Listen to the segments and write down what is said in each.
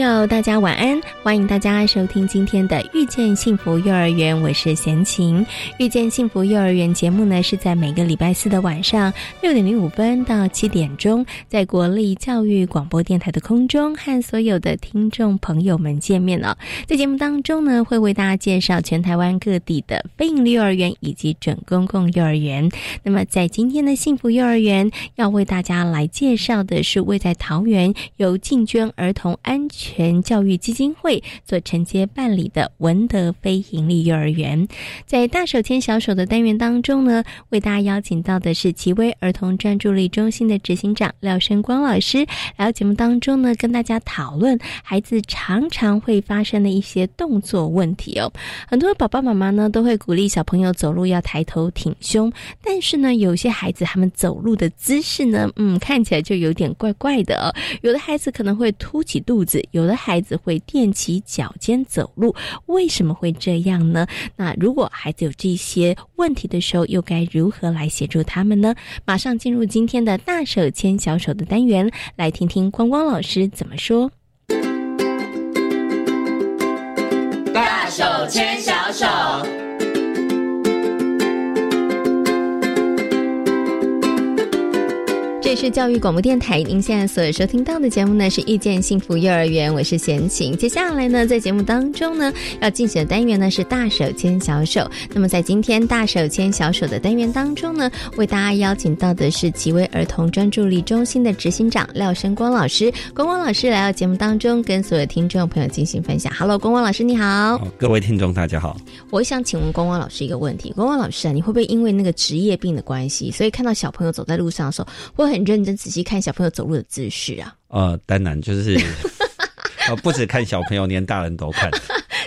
友，大家晚安！欢迎大家收听今天的《遇见幸福幼儿园》，我是贤琴。《遇见幸福幼儿园》节目呢，是在每个礼拜四的晚上六点零五分到七点钟，在国立教育广播电台的空中和所有的听众朋友们见面了。在节目当中呢，会为大家介绍全台湾各地的非营利幼儿园以及准公共幼儿园。那么，在今天的幸福幼儿园，要为大家来介绍的是位在桃园由进捐儿童安全。全教育基金会所承接办理的文德非营利幼儿园，在大手牵小手的单元当中呢，为大家邀请到的是奇威儿童专注力中心的执行长廖生光老师，来到节目当中呢，跟大家讨论孩子常常会发生的一些动作问题哦。很多爸爸妈妈呢都会鼓励小朋友走路要抬头挺胸，但是呢，有些孩子他们走路的姿势呢，嗯，看起来就有点怪怪的哦。有的孩子可能会凸起肚子。有有的孩子会踮起脚尖走路，为什么会这样呢？那如果孩子有这些问题的时候，又该如何来协助他们呢？马上进入今天的大手牵小手的单元，来听听光光老师怎么说。大手牵这是教育广播电台，您现在所收听到的节目呢是遇见幸福幼儿园，我是贤琴。接下来呢，在节目当中呢，要进行的单元呢是大手牵小手。那么在今天大手牵小手的单元当中呢，为大家邀请到的是几位儿童专注力中心的执行长廖生光老师。光光老师来到节目当中，跟所有听众朋友进行分享。Hello，光光老师你好，各位听众大家好。我想请问光光老师一个问题，光光老师啊，你会不会因为那个职业病的关系，所以看到小朋友走在路上的时候，会很认真仔细看小朋友走路的姿势啊？呃，当然就是，呃，不止看小朋友，连大人都看。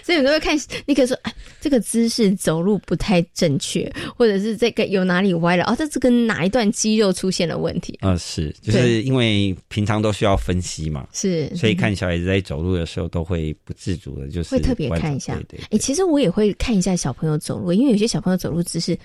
所以你都会看，你可以说，哎，这个姿势走路不太正确，或者是这个有哪里歪了？哦，这是跟哪一段肌肉出现了问题？啊，是，就是因为平常都需要分析嘛，是，所以看小孩子在走路的时候，都会不自主的，就是会特别看一下。对，哎，其实我也会看一下小朋友走路，因为有些小朋友走路姿势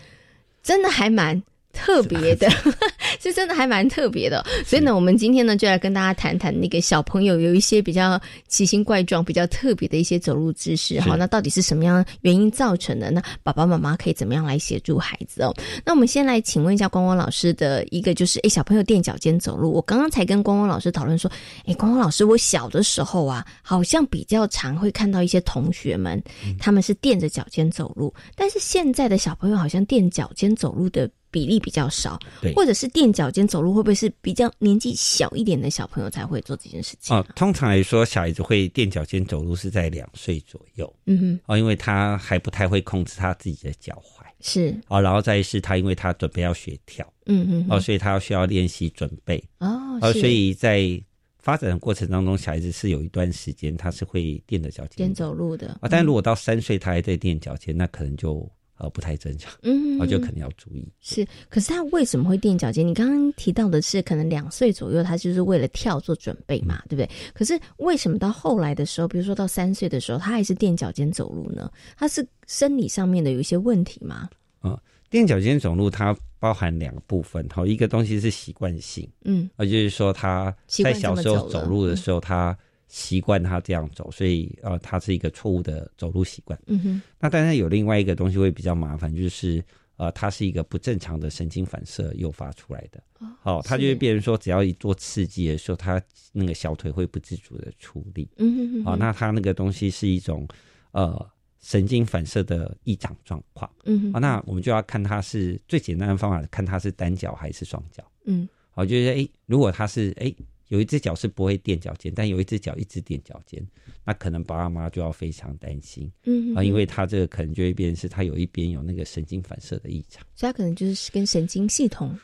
真的还蛮。特别的，是真的还蛮特别的。所以呢，我们今天呢就来跟大家谈谈那个小朋友有一些比较奇形怪状、比较特别的一些走路姿势。好，那到底是什么样原因造成的？那爸爸妈妈可以怎么样来协助孩子哦？那我们先来请问一下光光老师的一个，就是哎，小朋友垫脚尖走路。我刚刚才跟光光老师讨论说，哎，光光老师，我小的时候啊，好像比较常会看到一些同学们他们是垫着脚尖走路，但是现在的小朋友好像垫脚尖走路的。比例比较少，或者是垫脚尖走路，会不会是比较年纪小一点的小朋友才会做这件事情？哦，通常来说，小孩子会垫脚尖走路是在两岁左右。嗯哼，哦，因为他还不太会控制他自己的脚踝。是。哦，然后再是他，因为他准备要学跳。嗯嗯。哦，所以他需要练习准备。哦。哦，所以在发展的过程当中，小孩子是有一段时间他是会垫着脚尖走路的。啊，但如果到三岁他还在垫脚尖，那可能就。呃，不太正常，嗯，我就肯定要注意。是，可是他为什么会垫脚尖？你刚刚提到的是，可能两岁左右，他就是为了跳做准备嘛，对不对？可是为什么到后来的时候，比如说到三岁的时候，他还是垫脚尖走路呢？他是生理上面的有一些问题吗？啊，垫脚尖走路它包含两个部分，哈，一个东西是习惯性，嗯，啊，就是说他在小时候走路的时候，他。习惯他这样走，所以呃，他是一个错误的走路习惯。嗯哼。那当然有另外一个东西会比较麻烦，就是呃，它是一个不正常的神经反射诱发出来的。哦。好，他就会变成说，只要一做刺激的时候，他那个小腿会不自主的出力。嗯哼哼。好，那他那个东西是一种呃神经反射的异常状况。嗯哼。哦，那我们就要看他是最简单的方法，看他是单脚还是双脚。嗯。好，就是哎，如果他是哎。有一只脚是不会垫脚尖，但有一只脚一直垫脚尖，那可能爸爸妈妈就要非常担心，嗯啊，因为他这个可能就会变成是他有一边有那个神经反射的异常，所以他可能就是跟神经系统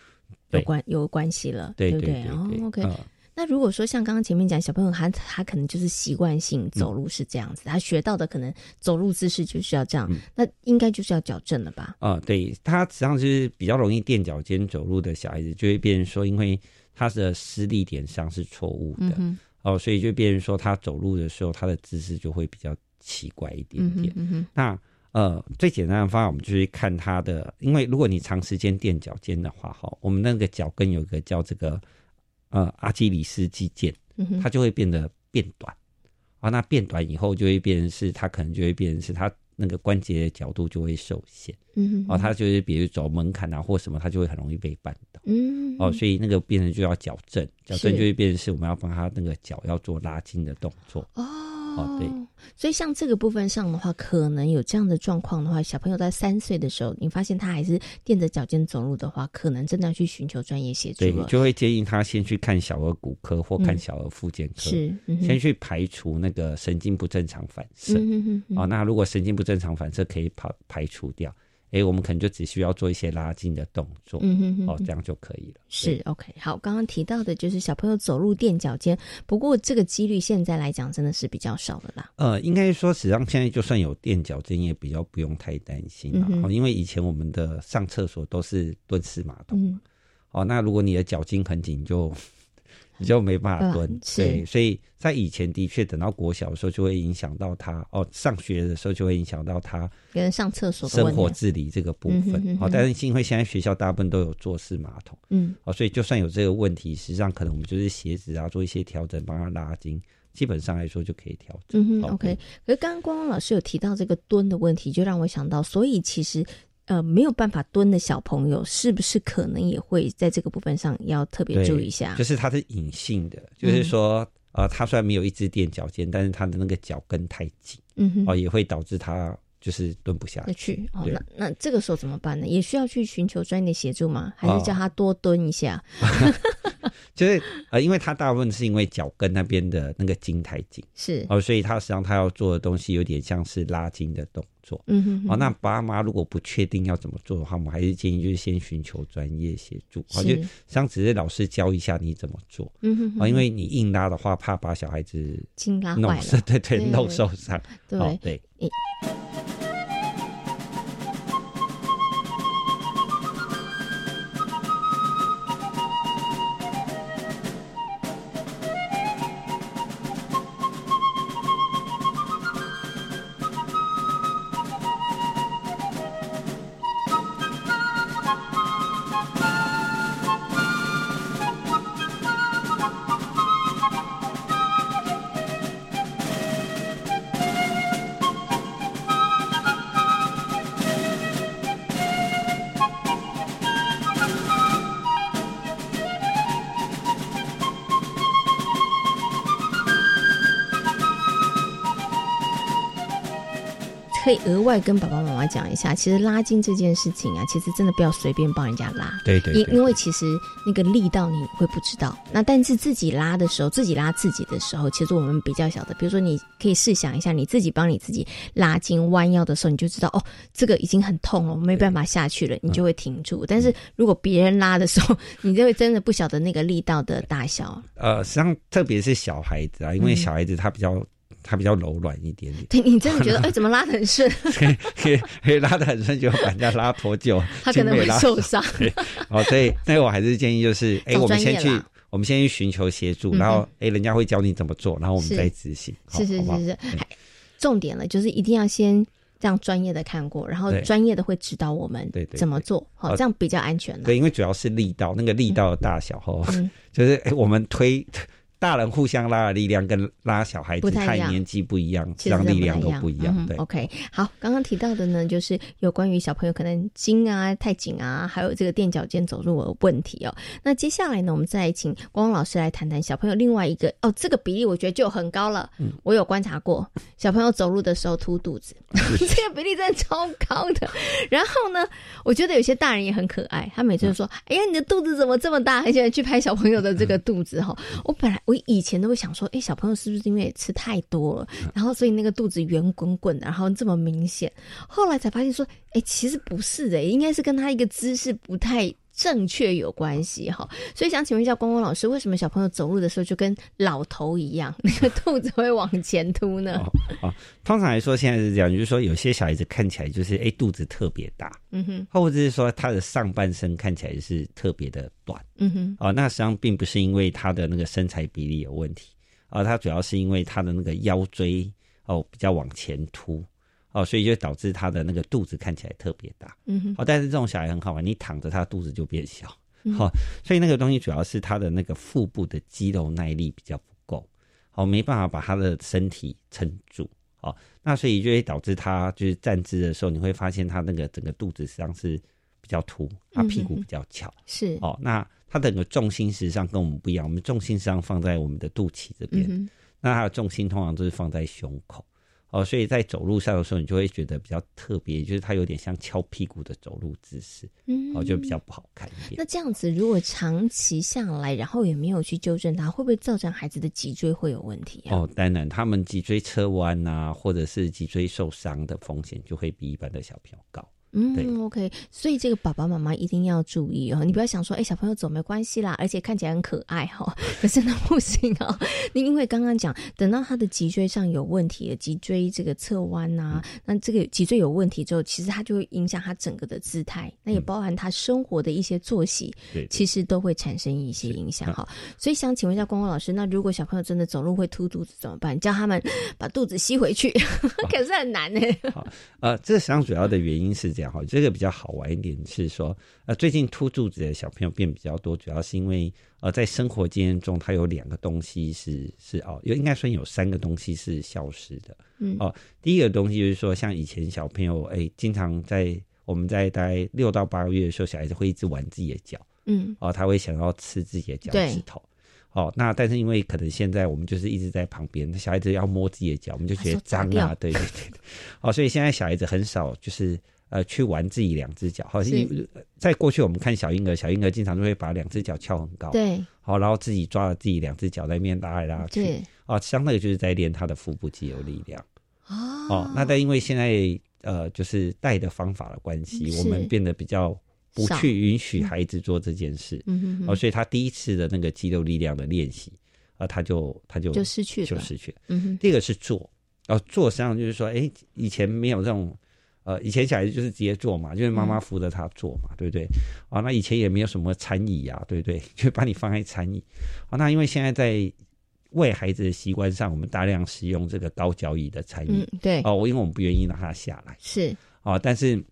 有关有关系了，对不对？哦，OK。那如果说像刚刚前面讲，小朋友他他可能就是习惯性走路是这样子，他学到的可能走路姿势就是要这样，那应该就是要矫正了吧？啊，对他实际上是比较容易垫脚尖走路的小孩子，就会变成说，因为他的施力点上是错误的，哦，所以就变成说他走路的时候，他的姿势就会比较奇怪一点点。那呃，最简单的方法，我们就是看他的，因为如果你长时间垫脚尖的话，哈，我们那个脚跟有一个叫这个。呃，阿基里斯肌腱，它就会变得变短，啊，那变短以后就会变成是，它可能就会变成是，它那个关节的角度就会受限，嗯，哦，他就是比如走门槛啊或什么，他就会很容易被绊倒，嗯，哦，所以那个变成就要矫正，矫正就会变成是我们要帮他那个脚要做拉筋的动作，哦。哦，对，所以像这个部分上的话，可能有这样的状况的话，小朋友在三岁的时候，你发现他还是垫着脚尖走路的话，可能真的要去寻求专业协助对，就会建议他先去看小儿骨科或看小儿复健科，是先去排除那个神经不正常反射。哦，那如果神经不正常反射可以排排除掉。哎，我们可能就只需要做一些拉筋的动作，嗯哼哼，哦，这样就可以了。是 OK，好，刚刚提到的就是小朋友走路垫脚尖，不过这个几率现在来讲真的是比较少的啦。呃，应该说，实际上现在就算有垫脚尖，也比较不用太担心了，因为以前我们的上厕所都是蹲式马桶，哦，那如果你的脚筋很紧，就。你就没办法蹲，对，所以在以前的确等到国小的时候就会影响到他哦，上学的时候就会影响到他跟上厕所生活自理这个部分。好，但是因为现在学校大部分都有坐式马桶，嗯，哦，所以就算有这个问题，实际上可能我们就是鞋子啊做一些调整，帮他拉筋，基本上来说就可以调整。嗯哼，OK。可是刚刚光光老师有提到这个蹲的问题，就让我想到，所以其实。呃，没有办法蹲的小朋友，是不是可能也会在这个部分上要特别注意一下？就是它是隐性的，就是说，呃，他虽然没有一只垫脚尖，但是他的那个脚跟太紧，嗯哼，哦，也会导致他就是蹲不下去。哦，那那这个时候怎么办呢？也需要去寻求专业的协助吗？还是叫他多蹲一下？就是呃，因为他大部分是因为脚跟那边的那个筋太紧，是哦，所以他实际上他要做的东西有点像是拉筋的动作。嗯哼，哦，那爸妈如果不确定要怎么做的话，我们还是建议就是先寻求专业协助，好，就像只是老师教一下你怎么做。嗯哼，啊，因为你硬拉的话，怕把小孩子筋拉坏了，对对，弄受伤。对对。可外跟爸爸妈妈讲一下，其实拉筋这件事情啊，其实真的不要随便帮人家拉。对对。因因为其实那个力道你会不知道，那但是自己拉的时候，自己拉自己的时候，其实我们比较晓得，比如说你可以试想一下，你自己帮你自己拉筋弯腰的时候，你就知道哦，这个已经很痛了，我没办法下去了，你就会停住。但是如果别人拉的时候，你就会真的不晓得那个力道的大小。呃，实际上特别是小孩子啊，因为小孩子他比较。它比较柔软一点点，对你真的觉得 哎，怎么拉的很顺？可以可以拉的很顺，就把人家拉脱臼，他可能会受伤。哦，所以那我还是建议就是，哎，我们先去，我们先去寻求协助，然后哎，人家会教你怎么做，然后我们再执行。是是是是，重点了，就是一定要先让专业的看过，然后专业的会指导我们怎么做，好，这样比较安全。对，因为主要是力道，那个力道的大小哈，就是哎，我们推。大人互相拉的力量跟拉小孩子太年纪不一样，让力量都不一样。对，OK，好，刚刚提到的呢，就是有关于小朋友可能筋啊太紧啊，还有这个垫脚尖走路的问题哦。那接下来呢，我们再请光光老师来谈谈小朋友另外一个哦，这个比例我觉得就很高了。嗯，我有观察过小朋友走路的时候凸肚子，这个比例真的超高的。然后呢，我觉得有些大人也很可爱，他每次都说：“哎呀，你的肚子怎么这么大？”很喜欢去拍小朋友的这个 肚子哈。我本来我以前都会想说：“哎，小朋友是不是因为吃太多了，然后所以那个肚子圆滚滚的，然后这么明显？”后来才发现说：“哎，其实不是的，应该是跟他一个姿势不太。”正确有关系哈，所以想请问一下光光老师，为什么小朋友走路的时候就跟老头一样，那个肚子会往前凸呢？哦，通常来说现在是这样，就是说有些小孩子看起来就是哎肚子特别大，嗯哼，或者是说他的上半身看起来是特别的短，嗯哼，哦，那实际上并不是因为他的那个身材比例有问题，啊，他主要是因为他的那个腰椎哦比较往前凸。哦，所以就导致他的那个肚子看起来特别大，嗯哼。哦，但是这种小孩很好玩，你躺着他肚子就变小，好，所以那个东西主要是他的那个腹部的肌肉耐力比较不够，好，没办法把他的身体撑住，好，那所以就会导致他就是站姿的时候，你会发现他那个整个肚子实际上是比较凸，他屁股比较翘，是，哦，那他整个重心实际上跟我们不一样，我们重心实际上放在我们的肚脐这边，那他的重心通常都是放在胸口。哦，所以在走路上的时候，你就会觉得比较特别，就是它有点像敲屁股的走路姿势，嗯，哦，就比较不好看一点。那这样子，如果长期下来，然后也没有去纠正它，会不会造成孩子的脊椎会有问题？哦，当然，他们脊椎侧弯啊，或者是脊椎受伤的风险就会比一般的小朋友高。嗯，OK，所以这个爸爸妈妈一定要注意哦。你不要想说，哎，小朋友走没关系啦，而且看起来很可爱哈，可是那不行哦。你因为刚刚讲，等到他的脊椎上有问题，脊椎这个侧弯呐，那这个脊椎有问题之后，其实它就会影响他整个的姿态，那也包含他生活的一些作息，其实都会产生一些影响哈。所以想请问一下光光老师，那如果小朋友真的走路会凸肚子怎么办？叫他们把肚子吸回去，可是很难呢。好，呃，这实际上主要的原因是这样。好，这个比较好玩一点是说，呃，最近凸柱子的小朋友变比较多，主要是因为呃，在生活经验中，它有两个东西是是哦，有应该说有三个东西是消失的。嗯，哦，第一个东西就是说，像以前小朋友哎，经常在我们在大概六到八个月的时候，小孩子会一直玩自己的脚，嗯，哦，他会想要吃自己的脚趾头。哦，那但是因为可能现在我们就是一直在旁边，小孩子要摸自己的脚，我们就觉得脏啊，对对对，哦，所以现在小孩子很少就是。呃，去玩自己两只脚，好像在过去我们看小婴儿，小婴儿经常就会把两只脚翘很高，对，好，然后自己抓着自己两只脚在面拉来拉去，啊，相当于就是在练他的腹部肌肉力量。哦，那但因为现在呃，就是带的方法的关系，我们变得比较不去允许孩子做这件事，嗯哼，哦，所以他第一次的那个肌肉力量的练习，啊，他就他就就失去了，就失去了。嗯哼，第二个是坐，哦，坐实际上就是说，哎，以前没有这种。呃，以前小孩子就是直接坐嘛，就是妈妈扶着他坐嘛，对不对？啊，那以前也没有什么餐椅啊，对不对？就把你放在餐椅。啊，那因为现在在喂孩子的习惯上，我们大量使用这个高脚椅的餐椅。嗯，对。哦，我因为我们不愿意让他下来。是。啊，但是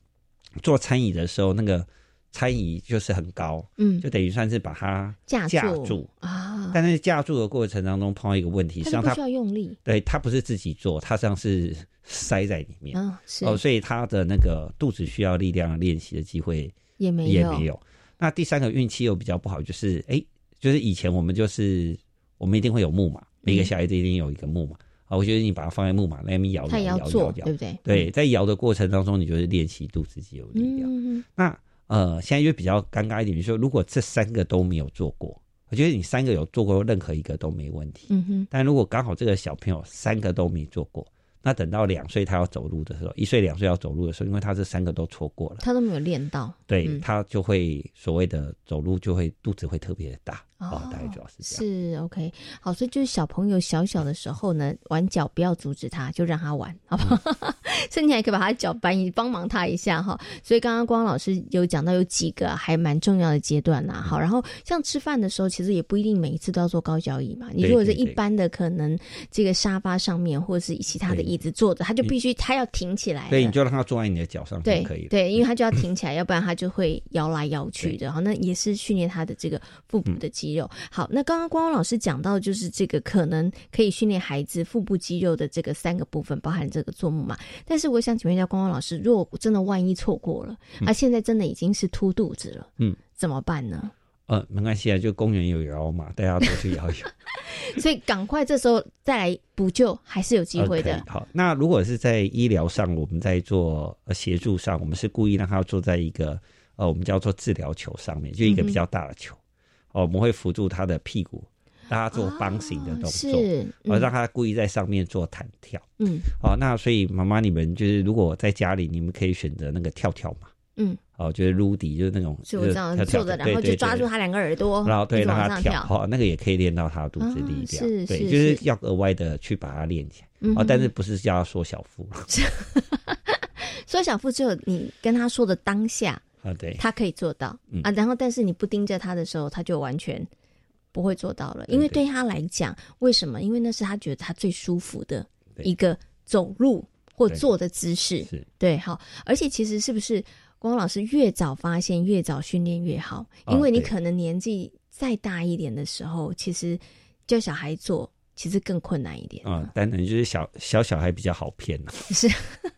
坐餐椅的时候，那个餐椅就是很高，嗯，就等于算是把它架住啊。但是架住的过程当中碰到一个问题，实际上他需要用力。对他不是自己做，他像是。塞在里面，哦，所以他的那个肚子需要力量练习的机会也没有，也没有。那第三个运气又比较不好，就是哎，就是以前我们就是我们一定会有木马，每个小孩子一定有一个木马啊。我觉得你把它放在木马那边摇摇摇摇，对不对？对，在摇的过程当中，你就是练习肚子肌肉力量。那呃，现在就比较尴尬一点，就是说如果这三个都没有做过，我觉得你三个有做过任何一个都没问题。嗯哼，但如果刚好这个小朋友三个都没做过。那等到两岁他要走路的时候，一岁两岁要走路的时候，因为他这三个都错过了，他都没有练到，对他就会所谓的走路就会肚子会特别的大。哦，大概主要是这样。是 OK，好，所以就是小朋友小小的时候呢，玩脚不要阻止他，就让他玩，好不好？甚至还可以把他脚搬一，帮忙他一下哈。所以刚刚光老师有讲到有几个还蛮重要的阶段呐。好，然后像吃饭的时候，其实也不一定每一次都要坐高脚椅嘛。你如果是一般的，可能这个沙发上面或者是其他的椅子坐着，他就必须他要挺起来。对，你就让他坐在你的脚上就可以。对，因为他就要挺起来，要不然他就会摇来摇去的。好那也是训练他的这个腹部的肌。肌肉。好，那刚刚光光老师讲到，就是这个可能可以训练孩子腹部肌肉的这个三个部分，包含这个坐木马。但是我想请问一下光光老师，如果真的万一错过了，啊，现在真的已经是凸肚子了，嗯，怎么办呢？呃，没关系啊，就公园有摇马，大家都去摇摇。所以赶快这时候再来补救，还是有机会的。好，那如果是在医疗上，我们在做协助上，我们是故意让他坐在一个呃，我们叫做治疗球上面，就一个比较大的球。哦，我们会扶住他的屁股，让他做方形的动作，是，哦，让他故意在上面做弹跳。嗯，哦，那所以妈妈你们就是如果在家里，你们可以选择那个跳跳嘛。嗯。哦，就是撸迪，就是那种，就这样坐着，然后就抓住他两个耳朵，然后对让他跳，哦，那个也可以练到他的肚子力量，是，对，就是要额外的去把它练起来，哦，但是不是叫他缩小腹，缩小腹只有你跟他说的当下啊，对，他可以做到。啊，然后但是你不盯着他的时候，他就完全不会做到了，因为对。他来讲，为什么？因为那是他觉得他最舒服的一个走路或坐的姿势，对，好，而且其实是不是？光老师越早发现，越早训练越好，因为你可能年纪再大一点的时候，其实叫小孩做其实更困难一点。啊，当然就是小小小孩比较好骗啊。是，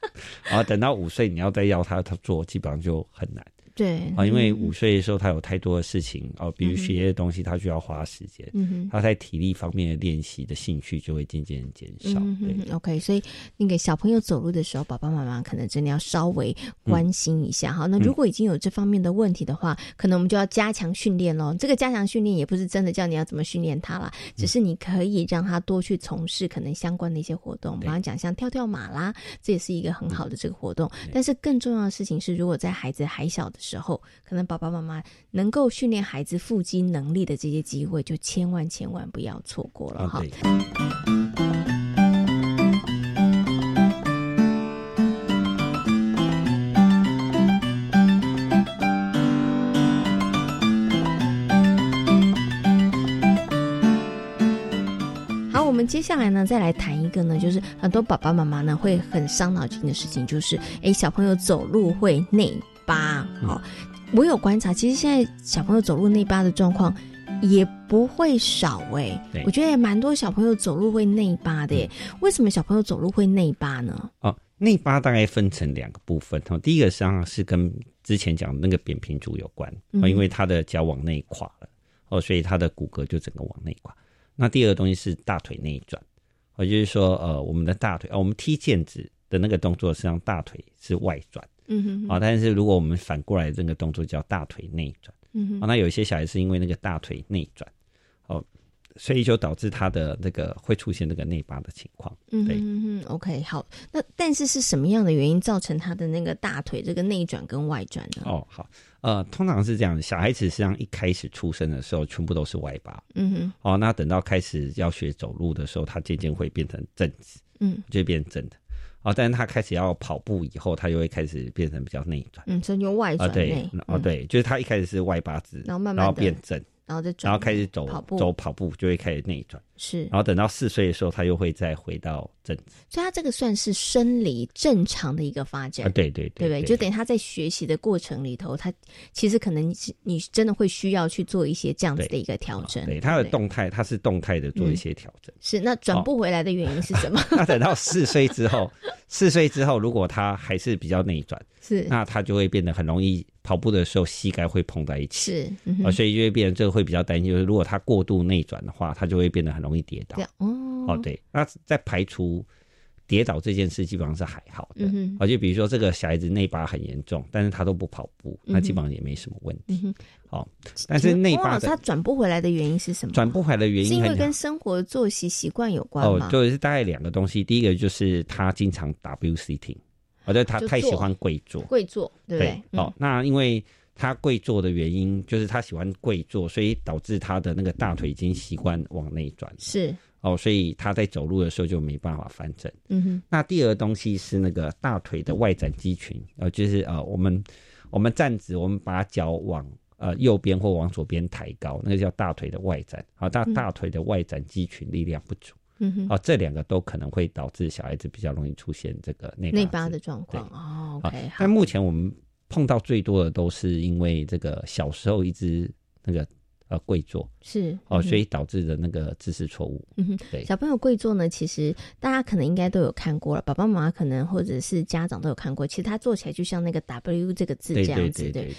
啊等到五岁，你要再要他他做，基本上就很难。对啊，因为五岁的时候他有太多的事情哦，比如学业的东西，他需要花时间。他在体力方面的练习的兴趣就会渐渐减少。嗯 OK，所以那个小朋友走路的时候，爸爸妈妈可能真的要稍微关心一下哈。那如果已经有这方面的问题的话，可能我们就要加强训练喽。这个加强训练也不是真的叫你要怎么训练他啦，只是你可以让他多去从事可能相关的一些活动，比方讲像跳跳马啦，这也是一个很好的这个活动。但是更重要的事情是，如果在孩子还小的。时候，可能爸爸妈妈能够训练孩子腹肌能力的这些机会，就千万千万不要错过了哈。好，我们接下来呢，再来谈一个呢，就是很多爸爸妈妈呢会很伤脑筋的事情，就是哎，小朋友走路会内。疤，好，我有观察，其实现在小朋友走路内八的状况也不会少哎，我觉得也蛮多小朋友走路会内八的，为什么小朋友走路会内八呢？哦，内八大概分成两个部分，哦，第一个实际上是跟之前讲那个扁平足有关，哦，因为他的脚往内垮了，哦，所以他的骨骼就整个往内垮。那第二个东西是大腿内转，也就是说，呃，我们的大腿，呃，我们踢毽子的那个动作，实际上大腿是外转。嗯哼，啊，但是如果我们反过来这个动作叫大腿内转，嗯哼，啊，那有一些小孩是因为那个大腿内转，哦，所以就导致他的那个会出现那个内八的情况。嗯哼，OK，好，那但是是什么样的原因造成他的那个大腿这个内转跟外转呢？哦，好，呃，通常是这样，小孩子实际上一开始出生的时候全部都是外八，嗯哼，哦，那等到开始要学走路的时候，他渐渐会变成正直，嗯，就变正的。哦，但是他开始要跑步以后，他就会开始变成比较内转，嗯，所以用外转内，哦对，就是他一开始是外八字，然后慢慢然后变正。然后再然后开始走走跑步，就会开始内转。是，然后等到四岁的时候，他又会再回到正。所以，他这个算是生理正常的一个发展。啊，对对对，对不对？就等于他在学习的过程里头，他其实可能你真的会需要去做一些这样子的一个调整。对，他的动态，他是动态的做一些调整。是，那转不回来的原因是什么？那等到四岁之后，四岁之后，如果他还是比较内转，是，那他就会变得很容易。跑步的时候膝盖会碰在一起，是啊，所以就会变成这个会比较担心，就是如果他过度内转的话，他就会变得很容易跌倒。哦，哦，对，那在排除跌倒这件事，基本上是还好的。嗯啊，就比如说这个小孩子内八很严重，但是他都不跑步，那基本上也没什么问题。好，但是内八他转不回来的原因是什么？转不回来的原因是因为跟生活作息习惯有关吗？哦，就是大概两个东西，第一个就是他经常 W sitting。我觉得他太喜欢跪坐，跪坐，对不对？哦，那因为他跪坐的原因，就是他喜欢跪坐，所以导致他的那个大腿已经习惯往内转。是哦，所以他在走路的时候就没办法翻正。嗯哼。那第二个东西是那个大腿的外展肌群，呃，就是呃，我们我们站直，我们把脚往呃右边或往左边抬高，那个叫大腿的外展。好，大大腿的外展肌群力量不足。嗯哼，哦，这两个都可能会导致小孩子比较容易出现这个内内八的状况。哦，OK，但目前我们碰到最多的都是因为这个小时候一直那个呃跪坐，是哦，所以导致的那个姿势错误。嗯哼，对，小朋友跪坐呢，其实大家可能应该都有看过了，爸爸妈妈可能或者是家长都有看过。其实他坐起来就像那个 W 这个字这样子对，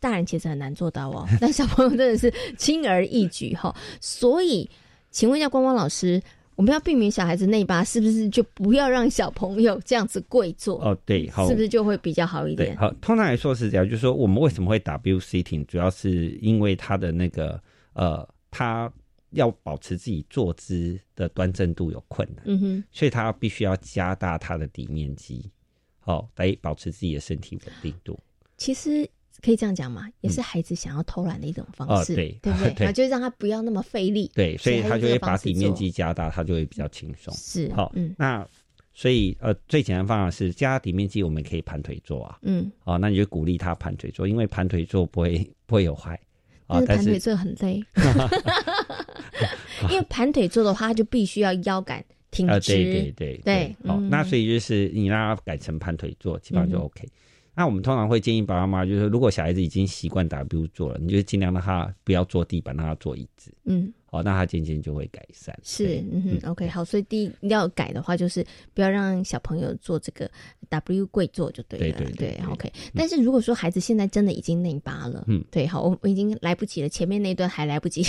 大人其实很难做到哦，但小朋友真的是轻而易举哈。所以，请问一下光光老师。我们要避免小孩子内八，是不是就不要让小朋友这样子跪坐？哦，对，好，是不是就会比较好一点？好，通常来说是这样，就是说我们为什么会 W sitting，主要是因为他的那个呃，他要保持自己坐姿的端正度有困难，嗯哼，所以他必须要加大他的底面积，好，来保持自己的身体稳定度。其实。可以这样讲嘛，也是孩子想要偷懒的一种方式，对对不 对？然后就让他不要那么费力，对，所以他就会把底面积加大，他就会比较轻松。是，好，嗯，那所以呃，最简单方法是加底面积，我们可以盘腿坐啊，嗯，哦，那你就鼓励他盘腿坐，因为盘腿坐不会不会有坏。啊，但是盘腿坐很累，因为盘腿坐的话，他就必须要腰杆挺直，对对对对，好，那所以就是你让他改成盘腿坐，基本上就 OK。那我们通常会建议爸爸妈妈，就是如果小孩子已经习惯 W 坐了，你就尽量让他不要坐地板，让他坐椅子。嗯。哦，那他渐渐就会改善。是，嗯哼，OK，好，所以第一要改的话，就是不要让小朋友做这个 W 跪坐就对了。对对对，OK。但是如果说孩子现在真的已经内八了，嗯，对，好，我我已经来不及了，前面那段还来不及。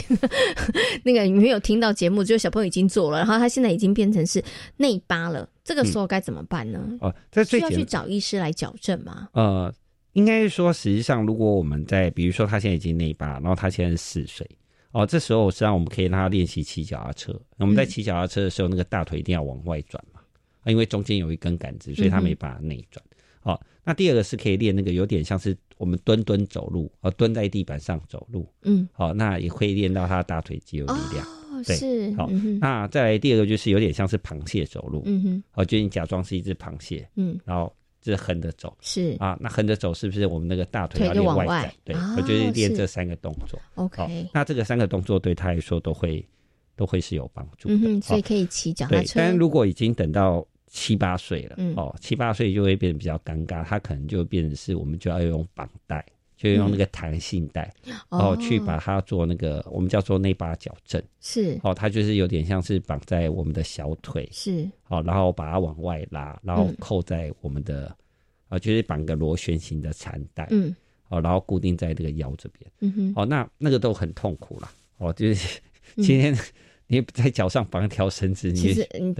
那个你没有听到节目，就小朋友已经做了，然后他现在已经变成是内八了，这个时候该怎么办呢？哦，这需要去找医师来矫正吗？呃，应该是说，实际上，如果我们在，比如说他现在已经内八，然后他现在是四岁。哦，这时候实际上我们可以让他练习骑脚踏车。我们在骑脚踏车的时候，那个大腿一定要往外转嘛，因为中间有一根杆子，所以他没办法内转。好，那第二个是可以练那个有点像是我们蹲蹲走路，呃，蹲在地板上走路。嗯，好，那也可以练到他的大腿肌肉力量。哦，是。好，那再来第二个就是有点像是螃蟹走路。嗯哼，好，就你假装是一只螃蟹。嗯，然后。是横着走，是啊，那横着走是不是我们那个大腿要练外展？对，我就是练这三个动作。OK，那这个三个动作对他来说都会都会是有帮助的，所以可以骑脚踏车。但如果已经等到七八岁了，哦，七八岁就会变得比较尴尬，他可能就变成是我们就要用绑带。就用那个弹性带，哦，去把它做那个我们叫做内八矫正，是。哦，它就是有点像是绑在我们的小腿，是。哦，然后把它往外拉，然后扣在我们的啊，就是绑个螺旋形的缠带，嗯，哦，然后固定在这个腰这边，嗯哼，哦，那那个都很痛苦了，哦，就是今天。你在脚上绑一条绳子，其实你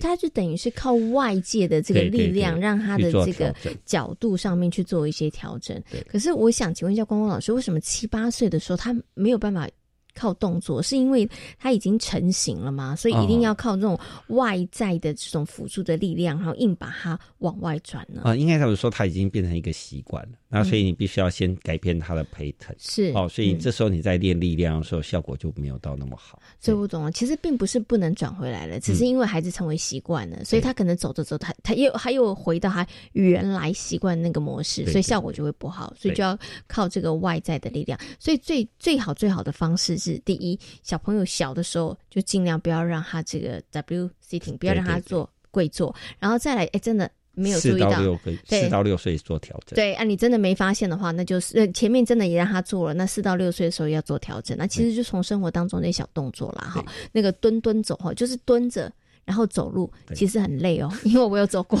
它它就等于是靠外界的这个力量，让它的这个角度上面去做一些调整。可是我想请问一下光光老师，为什么七八岁的时候他没有办法？靠动作是因为他已经成型了吗？所以一定要靠这种外在的这种辅助的力量，然后硬把它往外转呢？啊，应该他们说他已经变成一个习惯了，那所以你必须要先改变他的胚疼。是哦，所以这时候你在练力量的时候，效果就没有到那么好。所以我懂了，其实并不是不能转回来了，只是因为孩子成为习惯了，所以他可能走着走，他他又他又回到他原来习惯那个模式，所以效果就会不好，所以就要靠这个外在的力量。所以最最好最好的方式是。是第一，小朋友小的时候就尽量不要让他这个 W sitting，不要让他做跪坐，然后再来，哎，真的没有注意到，四到六岁做调整。对，啊，你真的没发现的话，那就是呃前面真的也让他做了，那四到六岁的时候要做调整。那其实就从生活当中那小动作啦，哈，那个蹲蹲走哈，就是蹲着然后走路，其实很累哦，因为我有走过，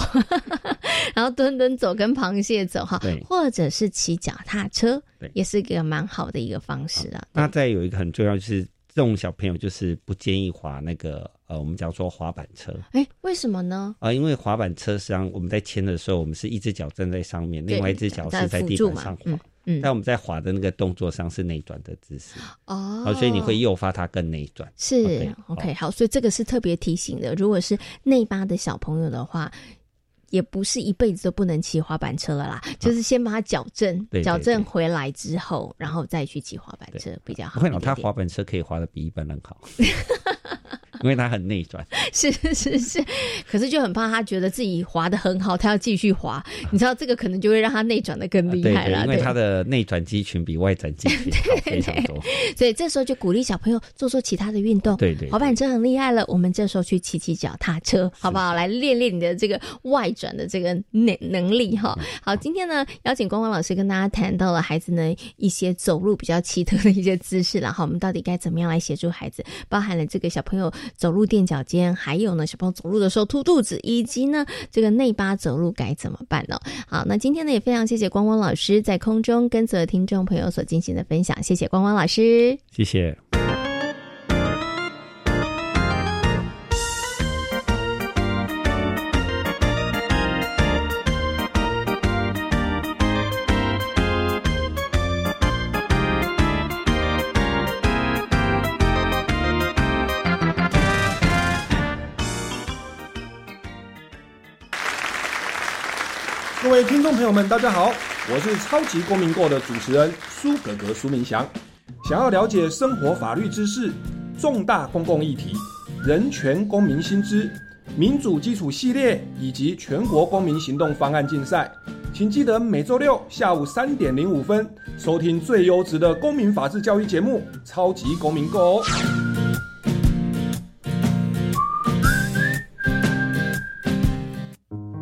然后蹲蹲走跟螃蟹走哈，或者是骑脚踏车。也是一个蛮好的一个方式啊。那再有一个很重要，就是这种小朋友就是不建议滑那个呃，我们讲说滑板车。哎，为什么呢？啊，因为滑板车实际上我们在牵的时候，我们是一只脚站在上面，另外一只脚是在地板上滑。嗯，但我们在滑的那个动作上是内转的姿势哦，所以你会诱发它更内转。是 OK，好，所以这个是特别提醒的。如果是内八的小朋友的话。也不是一辈子都不能骑滑板车了啦，就是先把它矫正，矫正回来之后，然后再去骑滑板车比较好。会他滑板车可以滑的比一般人好。因为他很内转。是是是，可是就很怕他觉得自己滑的很好，他要继续滑。你知道这个可能就会让他内转的更厉害了，因为他的内转肌群比外转肌群 好非常多。所以这时候就鼓励小朋友做做其他的运动。对对，滑板车很厉害了，我们这时候去骑骑脚踏车，好不好？来练练你的这个外转的这个能能力哈。好，今天呢，邀请光光老师跟大家谈到了孩子呢一些走路比较奇特的一些姿势，然后我们到底该怎么样来协助孩子，包含了这个小朋友走路垫脚尖，还有呢小朋友走路的时候凸肚子，以及呢这个内八走路该怎么办呢？好，那今天呢也非常谢谢光光老师在空中跟所有听众朋友所进行的分享，谢谢光光老师，谢谢。位听众朋友们，大家好，我是超级公民购的主持人苏格格苏明祥。想要了解生活法律知识、重大公共议题、人权公民新知、民主基础系列以及全国公民行动方案竞赛，请记得每周六下午三点零五分收听最优质的公民法治教育节目《超级公民购》哦。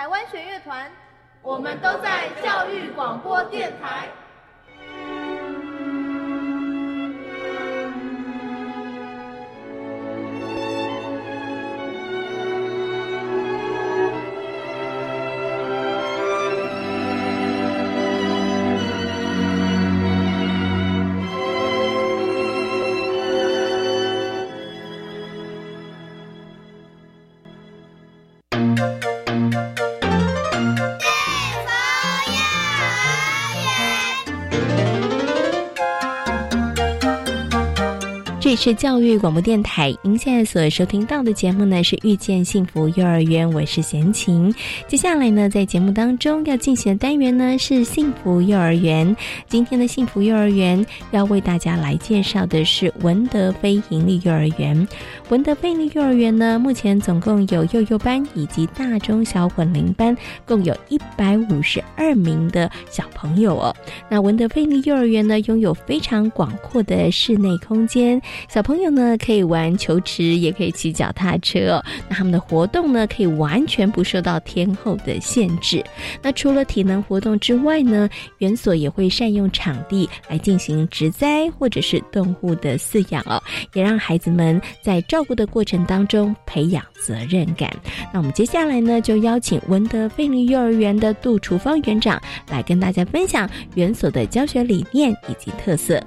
台湾弦乐团，我们都在教育广播电台。是教育广播电台，您现在所收听到的节目呢是遇见幸福幼儿园，我是贤琴。接下来呢，在节目当中要进行的单元呢是幸福幼儿园。今天的幸福幼儿园要为大家来介绍的是文德非营利幼儿园。文德非营利幼儿园呢，目前总共有幼幼班以及大中小混龄班，共有一百五十二名的小朋友哦。那文德非营利幼儿园呢，拥有非常广阔的室内空间。小朋友呢可以玩球池，也可以骑脚踏车。那他们的活动呢，可以完全不受到天候的限制。那除了体能活动之外呢，园所也会善用场地来进行植栽或者是动物的饲养哦，也让孩子们在照照顾的过程当中培养责任感。那我们接下来呢，就邀请文德菲林幼儿园的杜厨芳园长来跟大家分享园所的教学理念以及特色。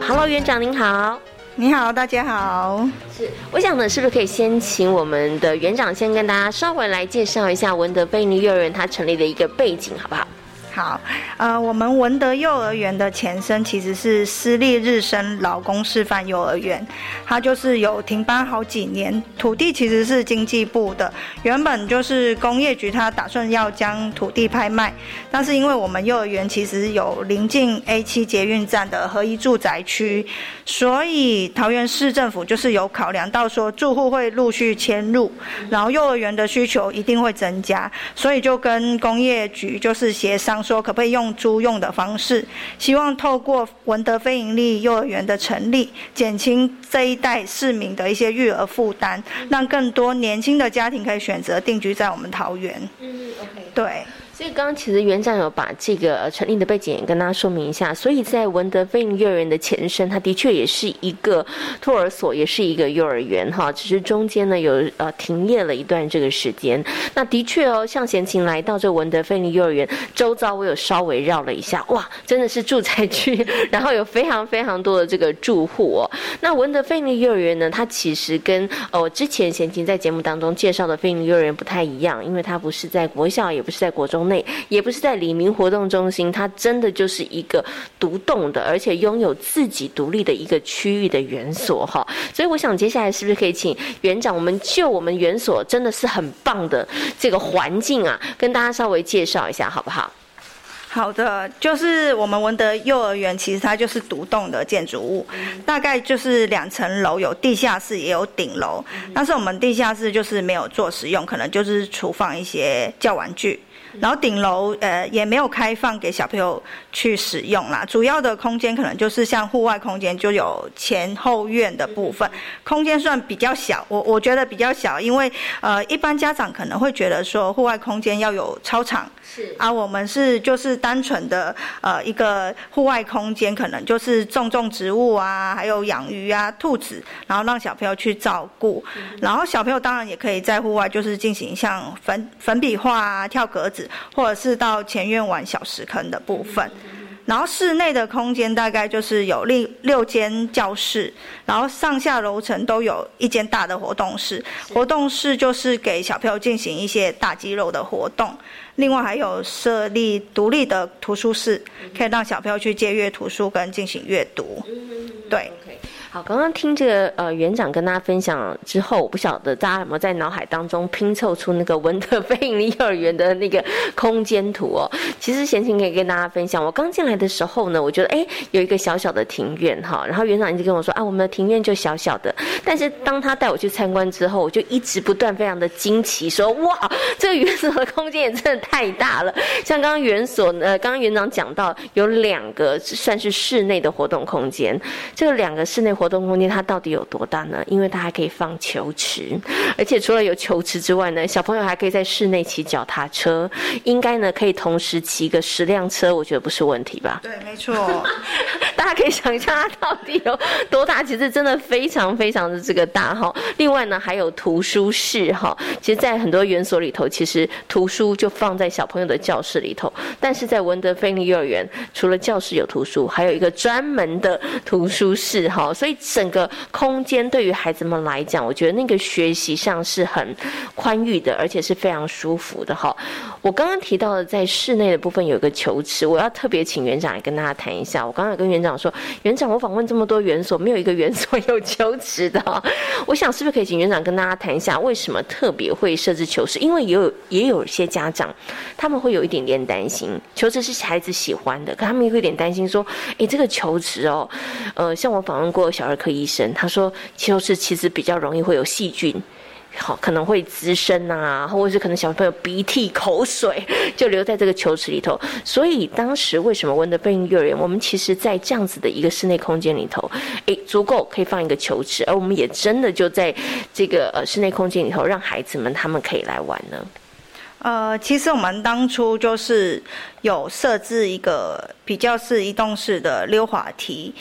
Hello，园长您好，你好，大家好。是，我想呢，是不是可以先请我们的园长先跟大家稍微来介绍一下文德贝尼幼儿园它成立的一个背景，好不好？好，呃，我们文德幼儿园的前身其实是私立日升劳工示范幼儿园，它就是有停班好几年，土地其实是经济部的，原本就是工业局，他打算要将土地拍卖，但是因为我们幼儿园其实有临近 A 七捷运站的合一住宅区，所以桃园市政府就是有考量到说住户会陆续迁入，然后幼儿园的需求一定会增加，所以就跟工业局就是协商。说可不可以用租用的方式？希望透过文德非营利幼儿园的成立，减轻这一代市民的一些育儿负担，让更多年轻的家庭可以选择定居在我们桃园。嗯，OK，对。所以刚刚其实园长有把这个成立的背景也跟大家说明一下。所以在文德飞鹰幼儿园的前身，它的确也是一个托儿所，也是一个幼儿园哈。只是中间呢有呃停业了一段这个时间。那的确哦，像贤琴来到这文德飞鹰幼儿园周遭，我有稍微绕了一下，哇，真的是住宅区，然后有非常非常多的这个住户哦。那文德飞鹰幼儿园呢，它其实跟呃之前贤琴在节目当中介绍的飞鹰幼儿园不太一样，因为它不是在国校，也不是在国中。也不是在李明活动中心，它真的就是一个独栋的，而且拥有自己独立的一个区域的园所哈。所以我想接下来是不是可以请园长，我们就我们园所真的是很棒的这个环境啊，跟大家稍微介绍一下好不好？好的，就是我们文德幼儿园，其实它就是独栋的建筑物，大概就是两层楼，有地下室也有顶楼。但是我们地下室就是没有做使用，可能就是储放一些教玩具。然后顶楼呃也没有开放给小朋友去使用啦，主要的空间可能就是像户外空间，就有前后院的部分，空间算比较小，我我觉得比较小，因为呃一般家长可能会觉得说户外空间要有操场。是啊，我们是就是单纯的呃一个户外空间，可能就是种种植物啊，还有养鱼啊、兔子，然后让小朋友去照顾。然后小朋友当然也可以在户外，就是进行像粉粉笔画啊、跳格子，或者是到前院玩小石坑的部分。然后室内的空间大概就是有六六间教室，然后上下楼层都有一间大的活动室。活动室就是给小朋友进行一些大肌肉的活动。另外还有设立独立的图书室，可以让小朋友去借阅图书跟进行阅读。对。好，刚刚听这个呃园长跟大家分享之后，我不晓得大家有没有在脑海当中拼凑出那个文德飞盈利幼儿园的那个空间图哦。其实闲情可以跟大家分享，我刚进来的时候呢，我觉得哎有一个小小的庭院哈，然后园长一直跟我说啊，我们的庭院就小小的。但是当他带我去参观之后，我就一直不断非常的惊奇，说哇，这个园所的空间也真的太大了。像刚刚园所呃，刚刚园长讲到有两个算是室内的活动空间，这两个室内活。活动空间它到底有多大呢？因为它还可以放球池，而且除了有球池之外呢，小朋友还可以在室内骑脚踏车，应该呢可以同时骑个十辆车，我觉得不是问题吧？对，没错。大家可以想象它到底有多大，其实真的非常非常的这个大哈。另外呢，还有图书室哈。其实，在很多园所里头，其实图书就放在小朋友的教室里头，但是在文德菲利幼儿园，除了教室有图书，还有一个专门的图书室哈。所以整个空间对于孩子们来讲，我觉得那个学习上是很宽裕的，而且是非常舒服的哈。我刚刚提到的在室内的部分有一个球池，我要特别请园长来跟大家谈一下。我刚刚跟园长。说园长，我访问这么多园所，没有一个园所有球池的。我想是不是可以请园长跟大家谈一下，为什么特别会设置球池？因为也有也有一些家长，他们会有一点点担心，球池是孩子喜欢的，可他们也有点担心说，哎，这个球池哦，呃，像我访问过小儿科医生，他说球池其实比较容易会有细菌。好，可能会滋生啊，或者是可能小朋友鼻涕、口水 就留在这个球池里头。所以当时为什么温德贝幼儿园，我们其实在这样子的一个室内空间里头，诶，足够可以放一个球池，而我们也真的就在这个呃室内空间里头，让孩子们他们可以来玩呢。呃，其实我们当初就是有设置一个。比较是移动式的溜滑梯，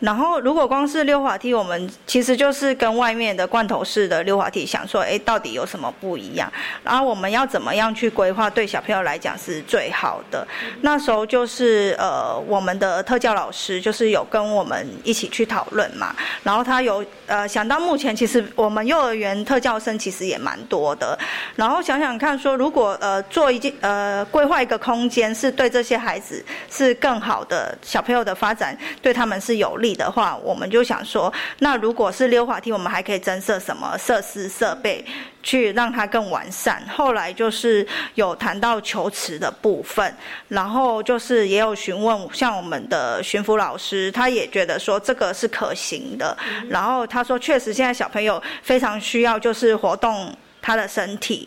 然后如果光是溜滑梯，我们其实就是跟外面的罐头式的溜滑梯想说，哎，到底有什么不一样？然后我们要怎么样去规划，对小朋友来讲是最好的？那时候就是呃，我们的特教老师就是有跟我们一起去讨论嘛，然后他有呃想到目前其实我们幼儿园特教生其实也蛮多的，然后想想看说，如果呃做一件呃规划一个空间是对这些孩子是更更好的小朋友的发展，对他们是有利的话，我们就想说，那如果是溜滑梯，我们还可以增设什么设施设备？去让它更完善。后来就是有谈到求池的部分，然后就是也有询问像我们的巡抚老师，他也觉得说这个是可行的。然后他说，确实现在小朋友非常需要就是活动。他的身体，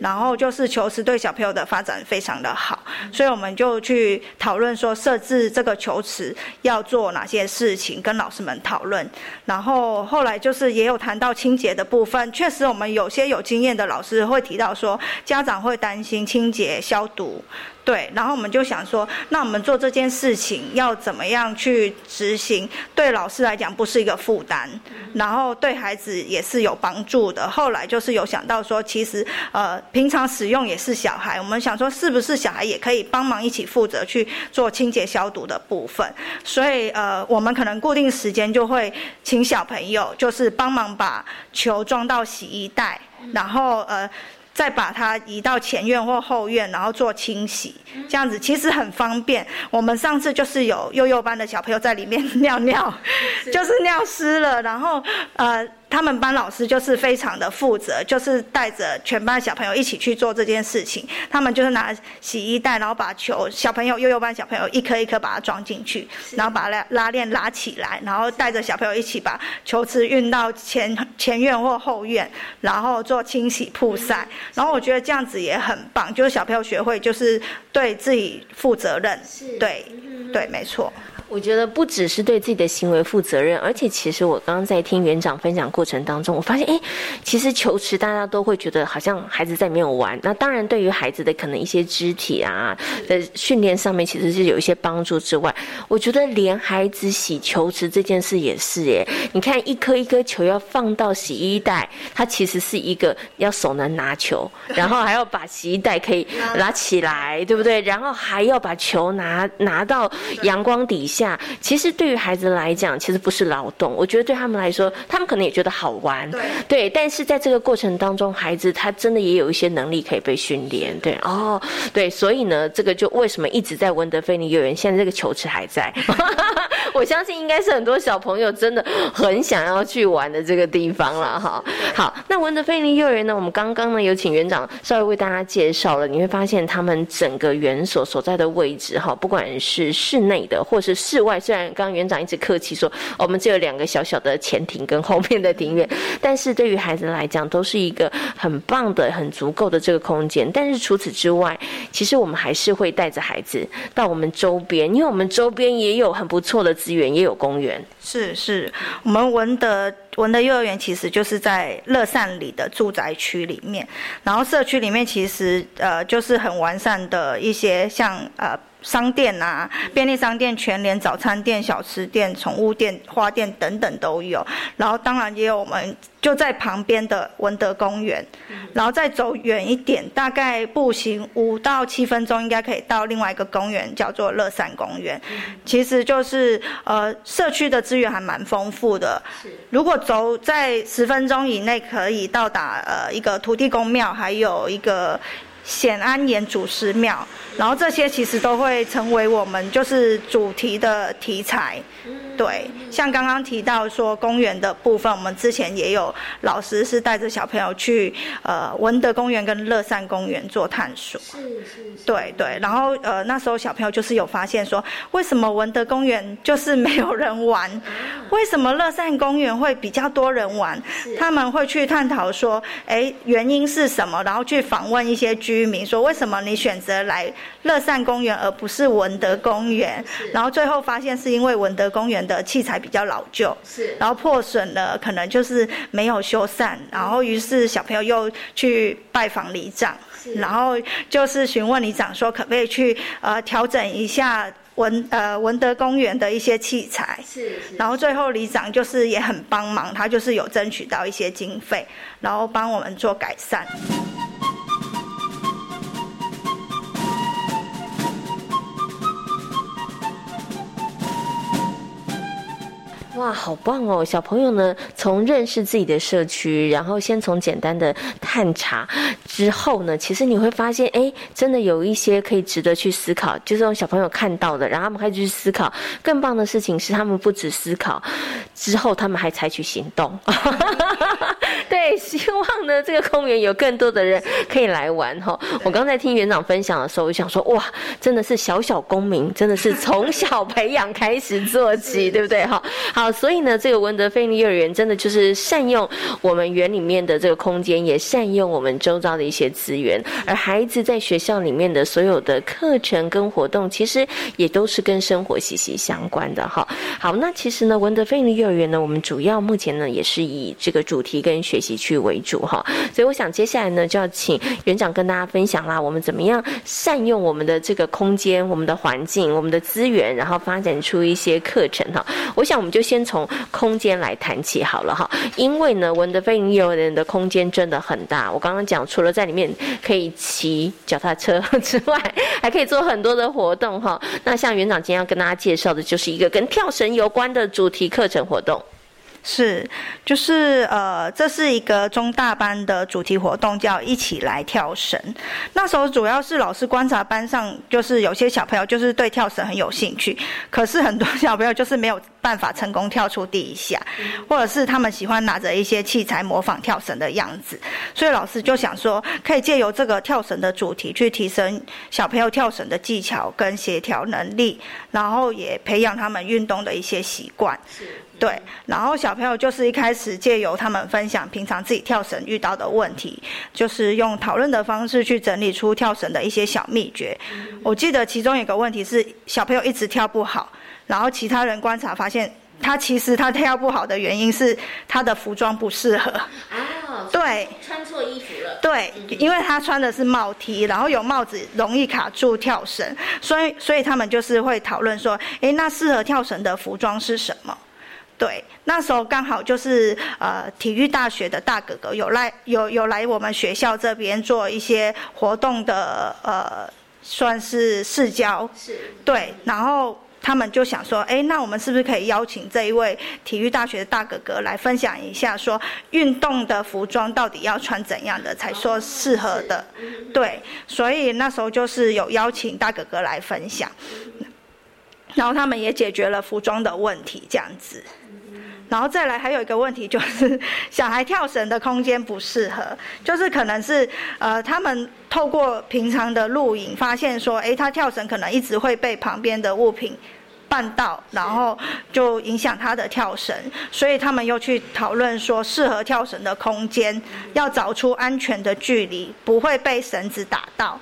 然后就是球池对小朋友的发展非常的好，所以我们就去讨论说设置这个球池要做哪些事情，跟老师们讨论。然后后来就是也有谈到清洁的部分，确实我们有些有经验的老师会提到说，家长会担心清洁消毒。对，然后我们就想说，那我们做这件事情要怎么样去执行？对老师来讲不是一个负担，然后对孩子也是有帮助的。后来就是有想到说，其实呃平常使用也是小孩，我们想说是不是小孩也可以帮忙一起负责去做清洁消毒的部分？所以呃我们可能固定时间就会请小朋友就是帮忙把球装到洗衣袋，然后呃。再把它移到前院或后院，然后做清洗，这样子其实很方便。我们上次就是有幼幼班的小朋友在里面 尿尿，就是尿湿了，然后呃。他们班老师就是非常的负责，就是带着全班小朋友一起去做这件事情。他们就是拿洗衣袋，然后把球小朋友幼幼班小朋友一颗一颗把它装进去，然后把拉拉链拉起来，然后带着小朋友一起把球池运到前前院或后院，然后做清洗曝晒。然后我觉得这样子也很棒，就是小朋友学会就是对自己负责任。对，对，没错。我觉得不只是对自己的行为负责任，而且其实我刚刚在听园长分享过程当中，我发现，哎，其实球池大家都会觉得好像孩子在没有玩。那当然，对于孩子的可能一些肢体啊的训练上面，其实是有一些帮助之外，我觉得连孩子洗球池这件事也是，哎，你看一颗一颗球要放到洗衣袋，它其实是一个要手能拿球，然后还要把洗衣袋可以拿起来，对不对？然后还要把球拿拿到阳光底下。下，其实对于孩子来讲，其实不是劳动。我觉得对他们来说，他们可能也觉得好玩。对，对。但是在这个过程当中，孩子他真的也有一些能力可以被训练。对，哦，对。所以呢，这个就为什么一直在文德菲尼幼儿园，现在这个球池还在。我相信应该是很多小朋友真的很想要去玩的这个地方了哈。好，那文德菲尼幼儿园呢，我们刚刚呢有请园长稍微为大家介绍了，你会发现他们整个园所所在的位置哈，不管是室内的或是。室外虽然刚刚园长一直客气说我们只有两个小小的前庭跟后面的庭院，但是对于孩子来讲都是一个很棒的、很足够的这个空间。但是除此之外，其实我们还是会带着孩子到我们周边，因为我们周边也有很不错的资源，也有公园。是是，我们文德文德幼儿园其实就是在乐善里的住宅区里面，然后社区里面其实呃就是很完善的一些像呃。商店啊，便利商店、全联、早餐店、小吃店、宠物店、花店等等都有。然后当然也有我们就在旁边的文德公园，然后再走远一点，大概步行五到七分钟，应该可以到另外一个公园，叫做乐山公园。其实就是呃，社区的资源还蛮丰富的。如果走在十分钟以内，可以到达呃一个土地公庙，还有一个。显安岩祖师庙，然后这些其实都会成为我们就是主题的题材。对，像刚刚提到说公园的部分，我们之前也有老师是带着小朋友去呃文德公园跟乐善公园做探索。是是。对对，然后呃那时候小朋友就是有发现说，为什么文德公园就是没有人玩？为什么乐善公园会比较多人玩？他们会去探讨说，哎，原因是什么？然后去访问一些居民，说为什么你选择来乐善公园而不是文德公园？然后最后发现是因为文德公园。的器材比较老旧，是，然后破损了，可能就是没有修缮，然后于是小朋友又去拜访里长，然后就是询问里长说可不可以去呃调整一下文呃文德公园的一些器材，是，然后最后里长就是也很帮忙，他就是有争取到一些经费，然后帮我们做改善。哇，好棒哦！小朋友呢，从认识自己的社区，然后先从简单的探查，之后呢，其实你会发现，哎，真的有一些可以值得去思考，就是让小朋友看到的，然后他们开始去思考。更棒的事情是，他们不止思考，之后他们还采取行动。对，希望呢，这个公园有更多的人可以来玩哈。我刚才听园长分享的时候，我想说，哇，真的是小小公民，真的是从小培养开始做起，对不对？哈，好，所以呢，这个文德菲尼幼儿园真的就是善用我们园里面的这个空间，也善用我们周遭的一些资源，而孩子在学校里面的所有的课程跟活动，其实也都是跟生活息息相关的哈。好，那其实呢，文德菲尼幼儿园呢，我们主要目前呢，也是以这个主题跟学习去为主哈，所以我想接下来呢，就要请园长跟大家分享啦，我们怎么样善用我们的这个空间、我们的环境、我们的资源，然后发展出一些课程哈。我想我们就先从空间来谈起好了哈，因为呢，文德菲利幼儿园的空间真的很大。我刚刚讲，除了在里面可以骑脚踏车之外，还可以做很多的活动哈。那像园长今天要跟大家介绍的，就是一个跟跳绳有关的主题课程活动。是，就是呃，这是一个中大班的主题活动，叫一起来跳绳。那时候主要是老师观察班上，就是有些小朋友就是对跳绳很有兴趣，可是很多小朋友就是没有办法成功跳出第一下，或者是他们喜欢拿着一些器材模仿跳绳的样子，所以老师就想说，可以借由这个跳绳的主题去提升小朋友跳绳的技巧跟协调能力，然后也培养他们运动的一些习惯。对，然后小朋友就是一开始借由他们分享平常自己跳绳遇到的问题，就是用讨论的方式去整理出跳绳的一些小秘诀。我记得其中有个问题是小朋友一直跳不好，然后其他人观察发现，他其实他跳不好的原因是他的服装不适合。哦，对，穿错衣服了。对，因为他穿的是帽 T，然后有帽子容易卡住跳绳，所以所以他们就是会讨论说，诶，那适合跳绳的服装是什么？对，那时候刚好就是呃，体育大学的大哥哥有来有有来我们学校这边做一些活动的呃，算是试教。是。对，然后他们就想说，哎，那我们是不是可以邀请这一位体育大学的大哥哥来分享一下，说运动的服装到底要穿怎样的才说适合的？对，所以那时候就是有邀请大哥哥来分享，然后他们也解决了服装的问题，这样子。然后再来还有一个问题，就是小孩跳绳的空间不适合，就是可能是呃他们透过平常的录影发现说，哎，他跳绳可能一直会被旁边的物品绊到，然后就影响他的跳绳，所以他们又去讨论说，适合跳绳的空间要找出安全的距离，不会被绳子打到，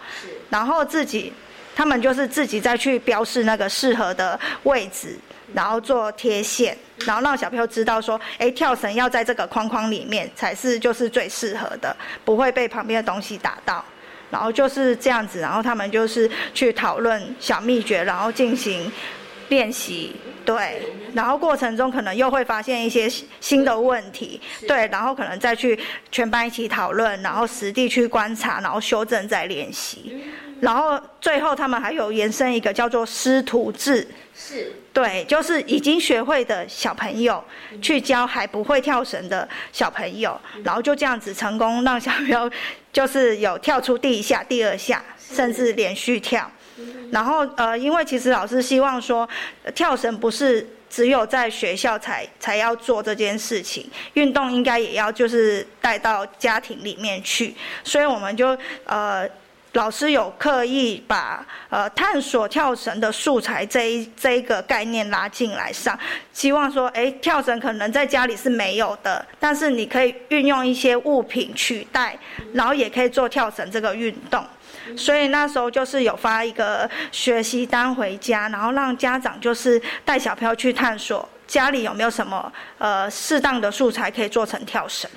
然后自己他们就是自己再去标示那个适合的位置。然后做贴线，然后让小朋友知道说，哎，跳绳要在这个框框里面才是就是最适合的，不会被旁边的东西打到。然后就是这样子，然后他们就是去讨论小秘诀，然后进行练习，对。然后过程中可能又会发现一些新的问题，对。然后可能再去全班一起讨论，然后实地去观察，然后修正再练习。然后最后他们还有延伸一个叫做师徒制。是，对，就是已经学会的小朋友去教还不会跳绳的小朋友，然后就这样子成功让小朋友就是有跳出第一下、第二下，甚至连续跳。然后呃，因为其实老师希望说，跳绳不是只有在学校才才要做这件事情，运动应该也要就是带到家庭里面去，所以我们就呃。老师有刻意把呃探索跳绳的素材这一这一个概念拉进来上，希望说，哎，跳绳可能在家里是没有的，但是你可以运用一些物品取代，然后也可以做跳绳这个运动。所以那时候就是有发一个学习单回家，然后让家长就是带小朋友去探索家里有没有什么呃适当的素材可以做成跳绳。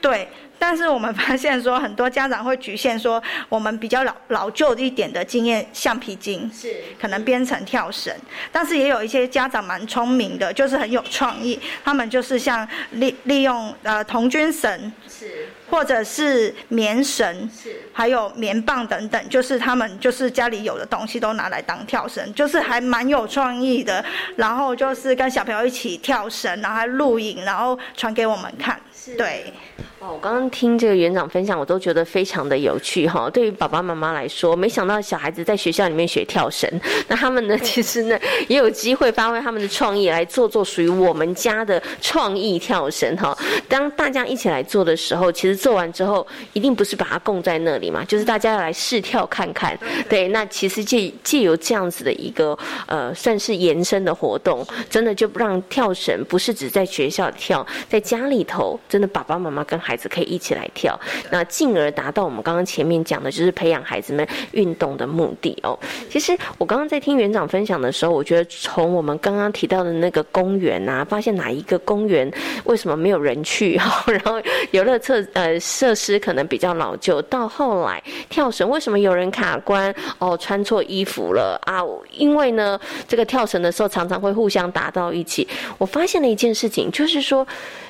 对。但是我们发现说，很多家长会局限说，我们比较老老旧一点的经验，橡皮筋是可能编成跳绳。但是也有一些家长蛮聪明的，就是很有创意，他们就是像利利用呃童军绳是或者是棉绳，还有棉棒等等，就是他们就是家里有的东西都拿来当跳绳，就是还蛮有创意的。然后就是跟小朋友一起跳绳，然后还录影，然后传给我们看。对。哦，我刚刚听这个园长分享，我都觉得非常的有趣哈。对于爸爸妈妈来说，没想到小孩子在学校里面学跳绳，那他们呢，其实呢也有机会发挥他们的创意，来做做属于我们家的创意跳绳哈。当大家一起来做的时候，其实做完之后，一定不是把它供在那里嘛，就是大家要来试跳看看。对，那其实借借由这样子的一个呃，算是延伸的活动，真的就让跳绳不是只在学校跳，在家里头，真的爸爸妈妈跟孩子可以一起来跳，那进而达到我们刚刚前面讲的，就是培养孩子们运动的目的哦。其实我刚刚在听园长分享的时候，我觉得从我们刚刚提到的那个公园啊，发现哪一个公园为什么没有人去哈，然后游乐设呃设施可能比较老旧，到后来跳绳为什么有人卡关哦，穿错衣服了啊？因为呢，这个跳绳的时候常常会互相打到一起。我发现了一件事情，就是说。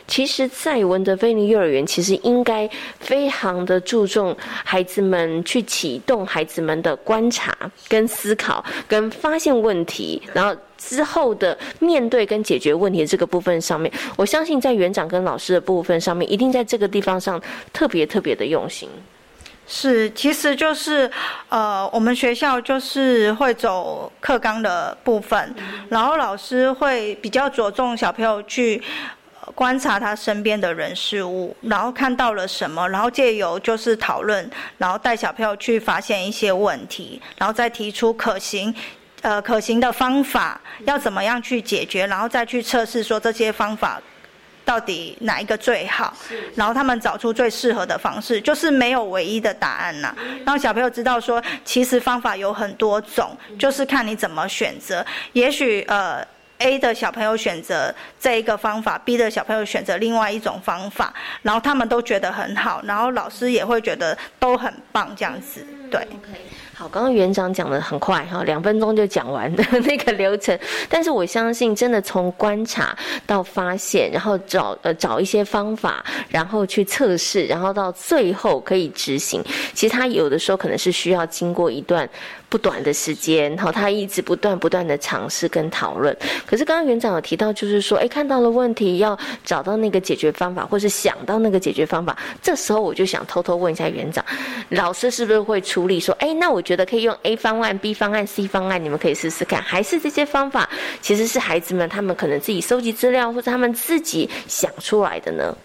其实，在文德菲尼幼儿园，其实应该非常的注重孩子们去启动孩子们的观察、跟思考、跟发现问题，然后之后的面对跟解决问题这个部分上面，我相信在园长跟老师的部分上面，一定在这个地方上特别特别的用心。是，其实就是呃，我们学校就是会走课纲的部分，然后老师会比较着重小朋友去。观察他身边的人事物，然后看到了什么，然后借由就是讨论，然后带小朋友去发现一些问题，然后再提出可行，呃，可行的方法要怎么样去解决，然后再去测试说这些方法到底哪一个最好，然后他们找出最适合的方式，就是没有唯一的答案呐。让小朋友知道说，其实方法有很多种，就是看你怎么选择。也许呃。A 的小朋友选择这一个方法，B 的小朋友选择另外一种方法，然后他们都觉得很好，然后老师也会觉得都很棒，这样子，对。好，刚刚园长讲的很快哈，两分钟就讲完的那个流程。但是我相信，真的从观察到发现，然后找呃找一些方法，然后去测试，然后到最后可以执行。其实他有的时候可能是需要经过一段不短的时间，然后，他一直不断不断的尝试跟讨论。可是刚刚园长有提到，就是说，哎，看到了问题，要找到那个解决方法，或是想到那个解决方法。这时候我就想偷偷问一下园长，老师是不是会处理说，哎，那我。觉得可以用 A 方案、B 方案、C 方案，你们可以试试看。还是这些方法其实是孩子们他们可能自己收集资料，或者他们自己想出来的呢？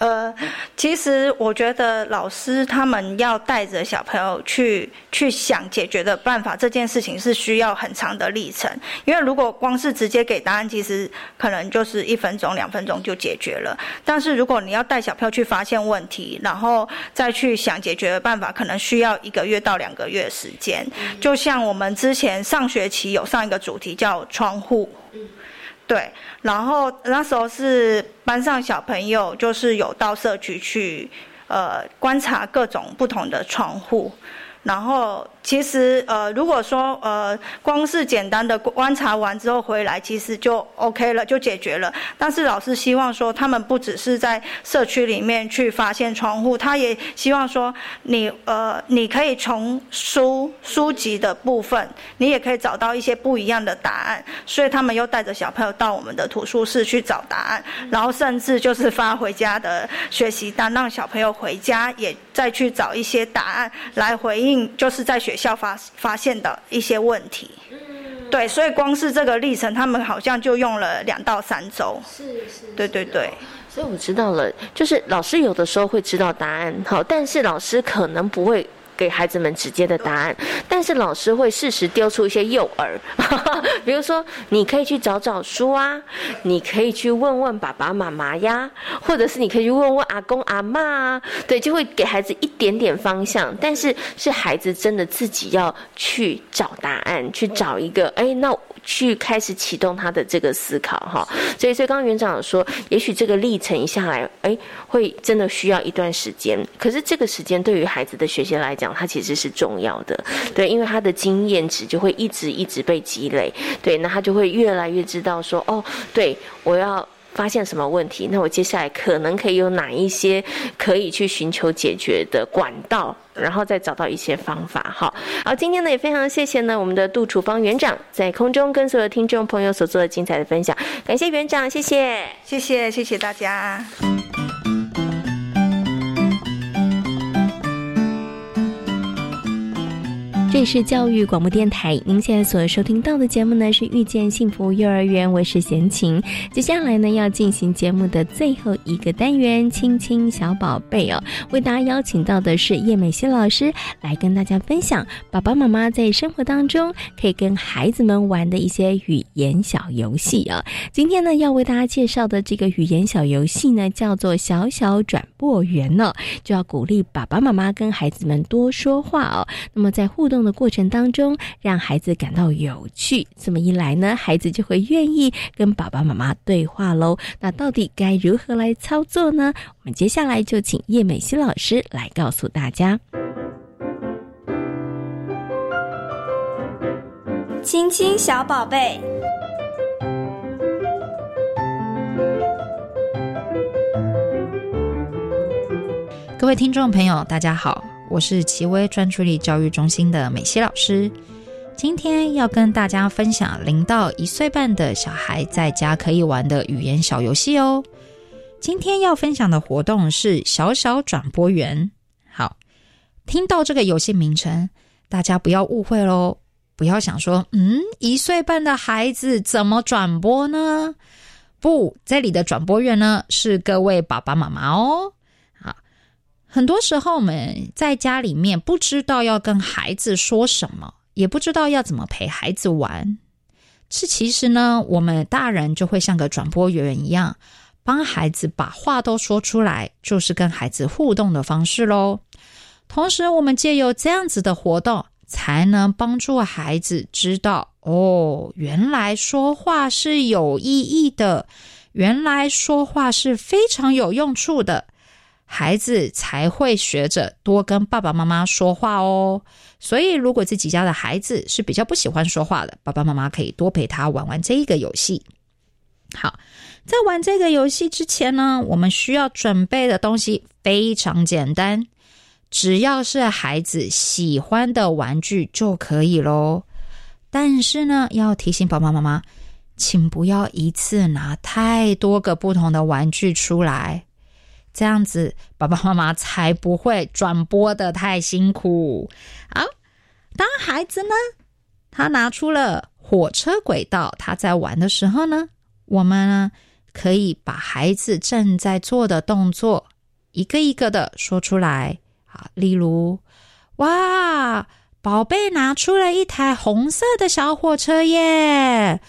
呃，其实我觉得老师他们要带着小朋友去去想解决的办法，这件事情是需要很长的历程。因为如果光是直接给答案，其实可能就是一分钟、两分钟就解决了。但是如果你要带小朋友去发现问题，然后再去想解决的办法，可能需要一个月到两个月时间。就像我们之前上学期有上一个主题叫窗户。对，然后那时候是班上小朋友，就是有到社区去，呃，观察各种不同的窗户，然后。其实，呃，如果说，呃，光是简单的观察完之后回来，其实就 OK 了，就解决了。但是老师希望说，他们不只是在社区里面去发现窗户，他也希望说，你，呃，你可以从书书籍的部分，你也可以找到一些不一样的答案。所以他们又带着小朋友到我们的图书室去找答案，然后甚至就是发回家的学习单，让小朋友回家也再去找一些答案来回应，就是在学。校发发现的一些问题，对，所以光是这个历程，他们好像就用了两到三周。是是，对对对。所以我知道了，就是老师有的时候会知道答案，好，但是老师可能不会。给孩子们直接的答案，但是老师会适时丢出一些诱饵，比如说你可以去找找书啊，你可以去问问爸爸妈妈呀，或者是你可以去问问阿公阿妈啊，对，就会给孩子一点点方向，但是是孩子真的自己要去找答案，去找一个，哎，那。去开始启动他的这个思考哈，所以所以刚园长说，也许这个历程下来，哎，会真的需要一段时间。可是这个时间对于孩子的学习来讲，它其实是重要的，对，因为他的经验值就会一直一直被积累，对，那他就会越来越知道说，哦，对我要。发现什么问题，那我接下来可能可以有哪一些可以去寻求解决的管道，然后再找到一些方法。好，好，今天呢也非常谢谢呢我们的杜楚芳园长在空中跟所有听众朋友所做的精彩的分享，感谢园长，谢谢，谢谢，谢谢大家。这里是教育广播电台，您现在所收听到的节目呢是遇见幸福幼儿园，我是贤琴。接下来呢要进行节目的最后一个单元，亲亲小宝贝哦，为大家邀请到的是叶美欣老师来跟大家分享爸爸妈妈在生活当中可以跟孩子们玩的一些语言小游戏啊。今天呢要为大家介绍的这个语言小游戏呢叫做小小转播员呢，就要鼓励爸爸妈妈跟孩子们多说话哦。那么在互动的过程当中，让孩子感到有趣，这么一来呢，孩子就会愿意跟爸爸妈妈对话喽。那到底该如何来操作呢？我们接下来就请叶美熙老师来告诉大家。亲亲小宝贝，各位听众朋友，大家好。我是奇威专注力教育中心的美希老师，今天要跟大家分享零到一岁半的小孩在家可以玩的语言小游戏哦。今天要分享的活动是小小转播员。好，听到这个游戏名称，大家不要误会喽，不要想说，嗯，一岁半的孩子怎么转播呢？不，这里的转播员呢是各位爸爸妈妈哦。很多时候，我们在家里面不知道要跟孩子说什么，也不知道要怎么陪孩子玩。这其实呢，我们大人就会像个转播员一样，帮孩子把话都说出来，就是跟孩子互动的方式喽。同时，我们借由这样子的活动，才能帮助孩子知道哦，原来说话是有意义的，原来说话是非常有用处的。孩子才会学着多跟爸爸妈妈说话哦。所以，如果自己家的孩子是比较不喜欢说话的，爸爸妈妈可以多陪他玩玩这一个游戏。好，在玩这个游戏之前呢，我们需要准备的东西非常简单，只要是孩子喜欢的玩具就可以喽。但是呢，要提醒爸爸妈妈，请不要一次拿太多个不同的玩具出来。这样子，爸爸妈妈才不会转播的太辛苦。好，当孩子呢，他拿出了火车轨道，他在玩的时候呢，我们呢可以把孩子正在做的动作一个一个的说出来。好，例如，哇，宝贝拿出了一台红色的小火车耶！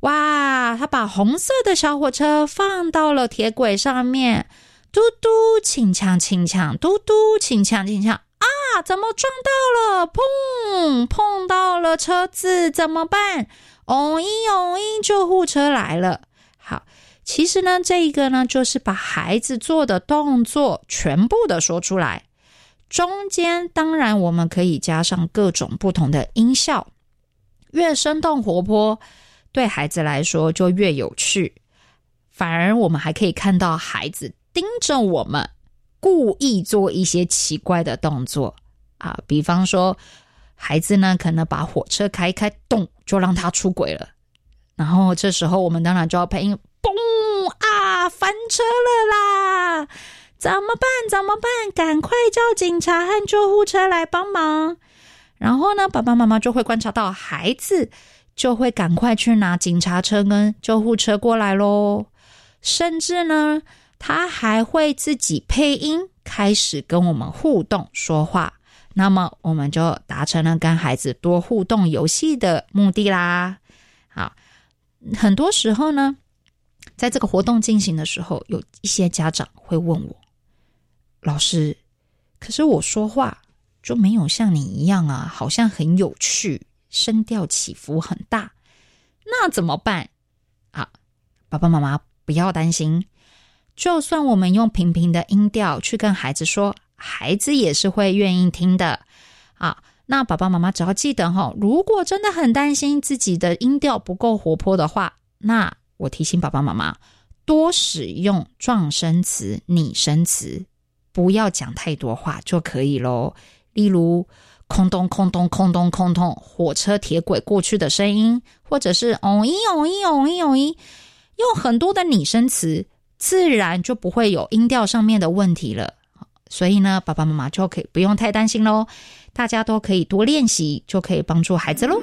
哇，他把红色的小火车放到了铁轨上面。嘟嘟，轻锵轻锵，嘟嘟，轻锵轻锵啊！怎么撞到了？砰！碰到了车子，怎么办？哦一哦一，救护车来了。好，其实呢，这一个呢，就是把孩子做的动作全部的说出来。中间当然我们可以加上各种不同的音效，越生动活泼，对孩子来说就越有趣。反而我们还可以看到孩子。盯着我们，故意做一些奇怪的动作啊！比方说，孩子呢可能把火车开开，咚，就让他出轨了。然后这时候我们当然就要配音，嘣啊，翻车了啦！怎么办？怎么办？赶快叫警察和救护车来帮忙。然后呢，爸爸妈妈就会观察到孩子，就会赶快去拿警察车跟救护车过来喽。甚至呢。他还会自己配音，开始跟我们互动说话，那么我们就达成了跟孩子多互动游戏的目的啦。好，很多时候呢，在这个活动进行的时候，有一些家长会问我：“老师，可是我说话就没有像你一样啊，好像很有趣，声调起伏很大，那怎么办？”啊，爸爸妈妈不要担心。就算我们用平平的音调去跟孩子说，孩子也是会愿意听的啊。那爸爸妈妈只要记得哈，如果真的很担心自己的音调不够活泼的话，那我提醒爸爸妈妈多使用状声词、拟声词，不要讲太多话就可以喽。例如，空洞空洞空洞空洞，火车铁轨过去的声音，或者是哦咦哦咦哦咦哦咦，用很多的拟声词，自然就不会有音调上面的问题了。所以呢，爸爸妈妈就可以不用太担心喽。大家都可以多练习，就可以帮助孩子喽。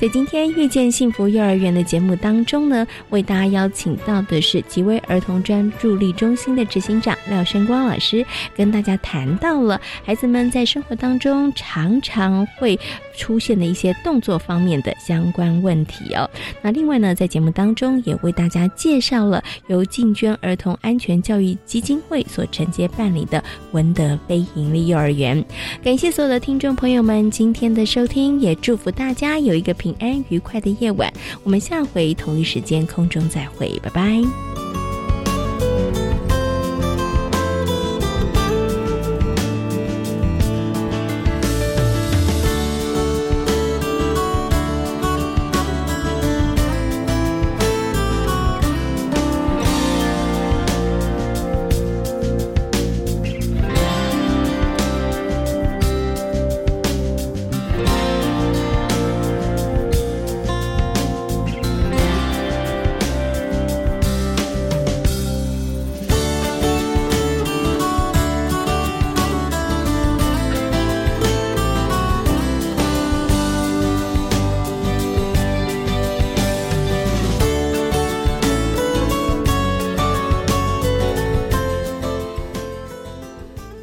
在今天遇见幸福幼儿园的节目当中呢，为大家邀请到的是极微儿童专注力中心的执行长廖生光老师，跟大家谈到了孩子们在生活当中常常会出现的一些动作方面的相关问题哦。那另外呢，在节目当中也为大家介绍了由进捐儿童安全教育基金会所承接办理的文德非营利幼儿园。感谢所有的听众朋友们今天的收听，也祝福大家有一个平。安愉快的夜晚，我们下回同一时间空中再会，拜拜。